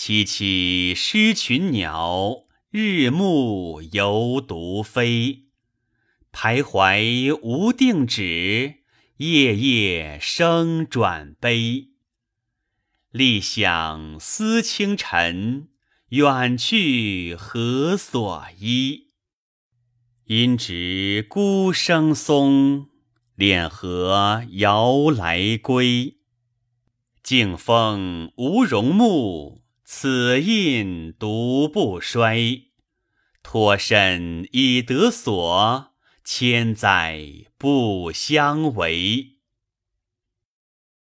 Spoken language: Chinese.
萋萋失群鸟，日暮犹独飞。徘徊无定止，夜夜声转悲。历想思清晨，远去何所依？因值孤生松，恋河遥来归。静风无容目，此印独不衰。托身以得所，千载不相违。